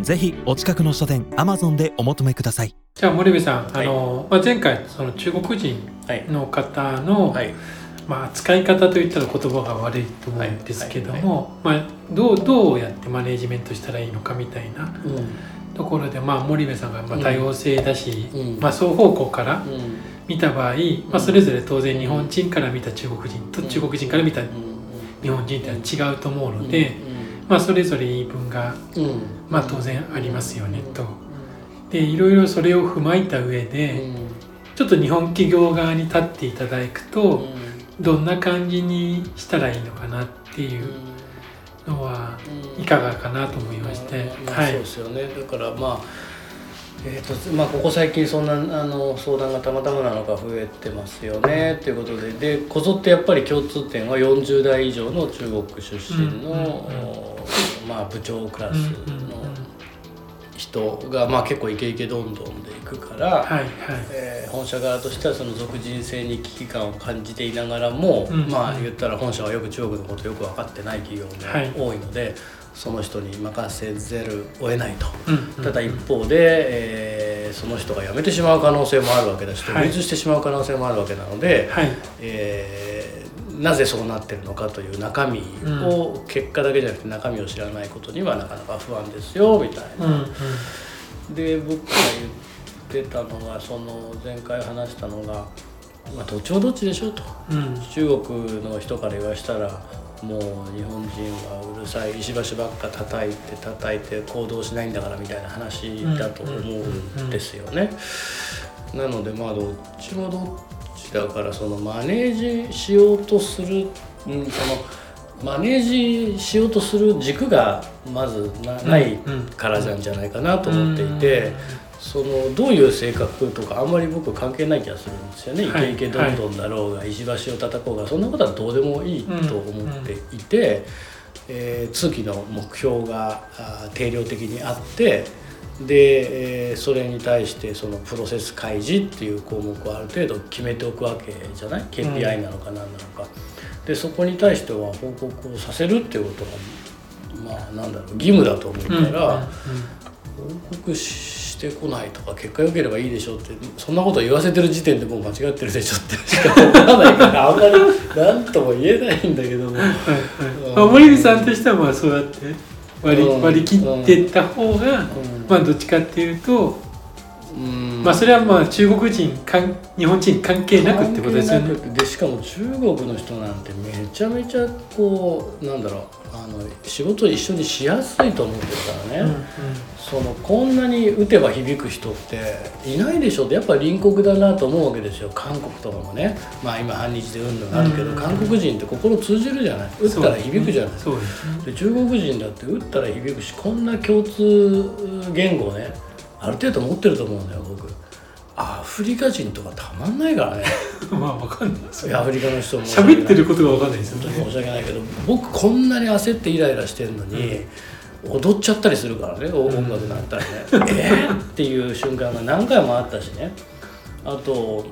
ぜひお近くの書店アマゾンでお求めください。じゃあ森部さん、はい。あのまあ、前回その中国人はいの方の、はい。まあ、使い方といったら言葉が悪いと思うんですけども、まあ、どうどうやってマネジメントしたらいいのかみたいなうん。ところで、まあ、森部さんがまあうん。多様性だし、うん。まあ、双方向からうん。見た場合、まあ、それぞれ当然日本人から見た中国人と中国人から見た日本人ってのは違うと思うので、まあ、それぞれ言い分が、まあ、当然ありますよねと。でいろいろそれを踏まえた上うで、ん。ちょっと日本企業側に立っていただくと、うん。どんな感じにしたらいいのかなっていうのはいかがかなと思いまして、はいまあそうですよね。だからまあえーとまあ、ここ最近そんなあの相談がたまたまなのか増えてますよねっていうことで。でこぞってやっぱり共通点は40代以上の中国出身の、まあ、部長クラスの人が、まあ、結構イケイケどんどんでいくから、はいはい。えー本社側としてはその属人性に危機感を感じていながらも、うんまあ言ったら本社はよく中国のことよく分かってない企業はい。も多いので、その人に任せざるを得ないと。うんうん。ただ一方で、えーその人が辞めてしまう可能性もあるわけだしはい。独立してしまう可能性もあるわけなので、はい。えーなぜそうなってるのかという中身を、結果だけじゃなくて中身を知らないことにはなかなか不安ですよみたいな。うんうん。で僕が言ってたのがその前回話したのが、まあ、どっちもどっちでしょと。うん。中国の人から言わしたらもう日本人はうるさい石橋ばっか叩いて叩いて行動しないんだからみたいな話だと思うんですよね。なのでまあどっちもどっちだからそのマネージしようとする、うん、そのマネージしようとする軸がまずなないからなんじゃないかなと思っていて。そのどういう性格とかあんまり僕関係ない気がするんですよね、はい。イケイケどんどんだろうが石橋を叩こうがそんなことはどうでもいいと思っていて、えー通期の目標が定量的にあってで、えーそれに対してそのプロセス開示っていう項目をある程度決めておくわけじゃない？KPI なのか何なのか。でそこに対しては報告をさせるっていうことがまあなんだろう義務だと思ううん。から。報告してこないとか結果良ければいいでしょうってそんなこと言わせてる時点でもう間違ってるでしょってしか思わないからあんまり何とも言えないんだけども。森部さんとしてはまあそうやって割りうん。割り切っていった方が、うん。まあどっちかっていうと、うんまあそれはまあ中国人かん日本人関係なくってことですよね。でしかも中国の人なんてめちゃめちゃこうなんだろうあの仕事一緒にしやすいと思ってるからね、そのこんなに打てば響く人っていないでしょ。ってやっぱ隣国だなと思うわけですよ。韓国とかもね。まあ今反日でうんぬんあるけど、うん。韓国人って心通じるじゃない。打ったら響くじゃない。ですね。で中国人だって打ったら響くしこんな共通言語ねある程度持ってると思うんだよ僕。アフリカ人とかたまんないからね。まあわかんないです。いやアフリカの人も喋ってることがわかんないですよね。申し訳ないけど僕こんなに焦ってイライラしてるのに、踊っちゃったりするからねお音楽になったらね、えー？っていう瞬間が何回もあったしね。あと、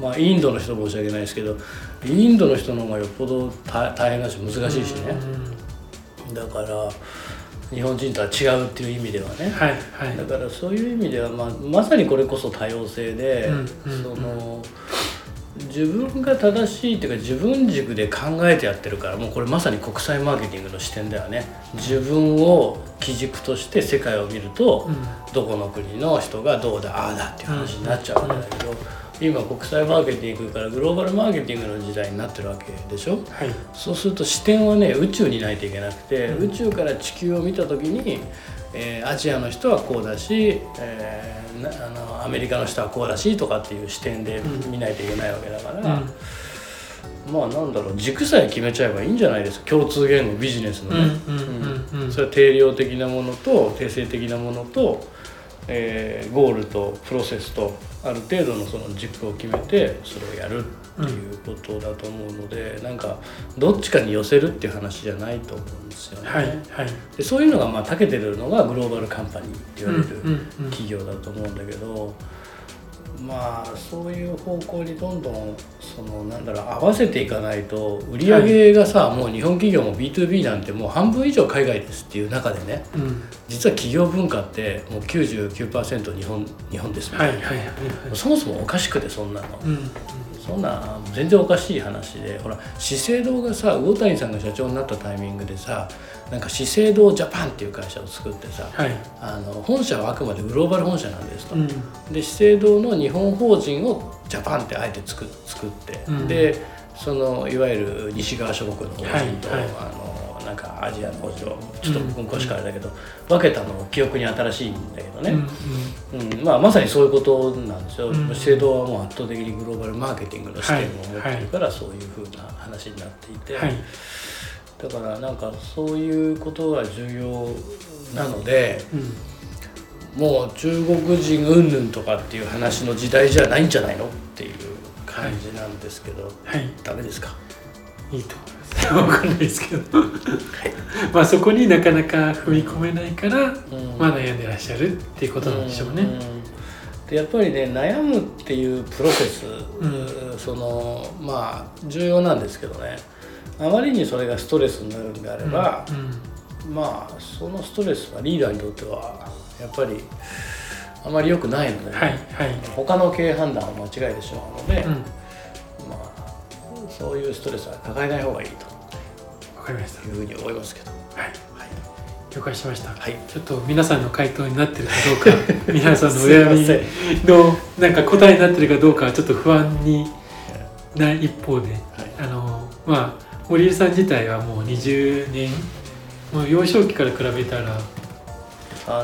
まあ、インドの人申し訳ないですけどインドの人の方がよっぽど大大変だし難しいしね、だから日本人とは違うっていう意味ではね、はいはい。だからそういう意味では、まあ、まさにこれこそ多様性で、うんうんその自分が正しいっていうか自分軸で考えてやってるからもうこれまさに国際マーケティングの視点だよね。自分を基軸として世界を見ると、うん。どこの国の人がどうだああだっていう話になっちゃうわけだけど、今国際マーケティングからグローバルマーケティングの時代になってるわけでしょ？はい。そうすると視点はね宇宙にないといけなくて、うん。宇宙から地球を見た時に、えーアジアの人はこうだし、えーなあのアメリカの人はこうだしとかっていう視点でうん。見ないといけないわけだから、うん。まあなんだろう軸さえ決めちゃえばいいんじゃないですか。共通言語ビジネスのね、それは定量的なものと定性的なものとえー、ゴールとプロセスとある程度のその軸を決めてそれをやるっていうことだと思うので、うん、なんかどっちかに寄せるっていう話じゃないと思うんですよね。はいはい、でそういうのがまあ長けてるのがグローバルカンパニーって言われる企業だと思うんだけど。まあそういう方向にどんどんそのなんだろう合わせていかないと売り上げがさ、はい、もう日本企業も B2B なんてもう半分以上海外ですっていう中でね、うん、実は企業文化ってもう99%日本日本ですみたいな、はいはいはい、そもそもおかしくてそんなの、うん、そんな全然おかしい話でほら資生堂がさ魚谷さんが社長になったタイミングでさなんか資生堂ジャパンっていう会社を作ってさ、はい、あの本社はあくまでグローバル本社なんですと、うん、で資生堂の日本法人をジャパンってあえて作作って、うん、でそのいわゆる西側諸国の法人と、はいはい、あのなんかアジアの法人をちょっと僕詳しくあれだけど、うん、分けたの記憶に新しいんだけどね、うんまあ、まさにそういうことなんですよ、資生堂はもう圧倒的にグローバルマーケティングの視点を持ってるから、そういうふうな話になっていて。だからなんかそういうことが重要なので、うん、もう中国人云々とかっていう話の時代じゃないんじゃないのっていう感じなんですけど、はい、ダメですか？いいと思います。分かんないですけど。はい、まあそこになかなか踏み込めないから、うん、まあ悩んでらっしゃるっていうことなんでしょうね。うん。でやっぱりね悩むっていうプロセス、うん、そのまあ重要なんですけどねあまりにそれがストレスになるんであれば、うん、まあそのストレスはリーダーにとってはやっぱりあまり良くないので、ね、はいはい、他の経営判断を間違えてしまうので、うん、まあそういうストレスは抱えない方がいいと。わかりました。いうふうに思いますけど。はい。了解しました、はい、ちょっと皆さんの回答になってるかどうか 皆さんのお悩みのなんか答えになってるかどうかはちょっと不安にな一方で、はい、あのまあ堀江さん自体はもう20年もう幼少期から比べたら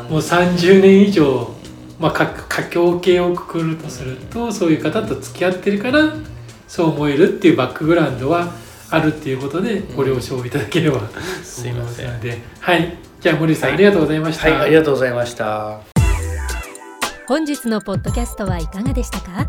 もう30年以上、まあ、佳境系をくくるとするとそういう方と付き合ってるからそう思えるっていうバックグラウンドはあるっていうことでご了承いただければと思いますので、はい。じゃあ森さん、はい、ありがとうございました、はい、ありがとうございました。本日のポッドキャストはいかがでしたか？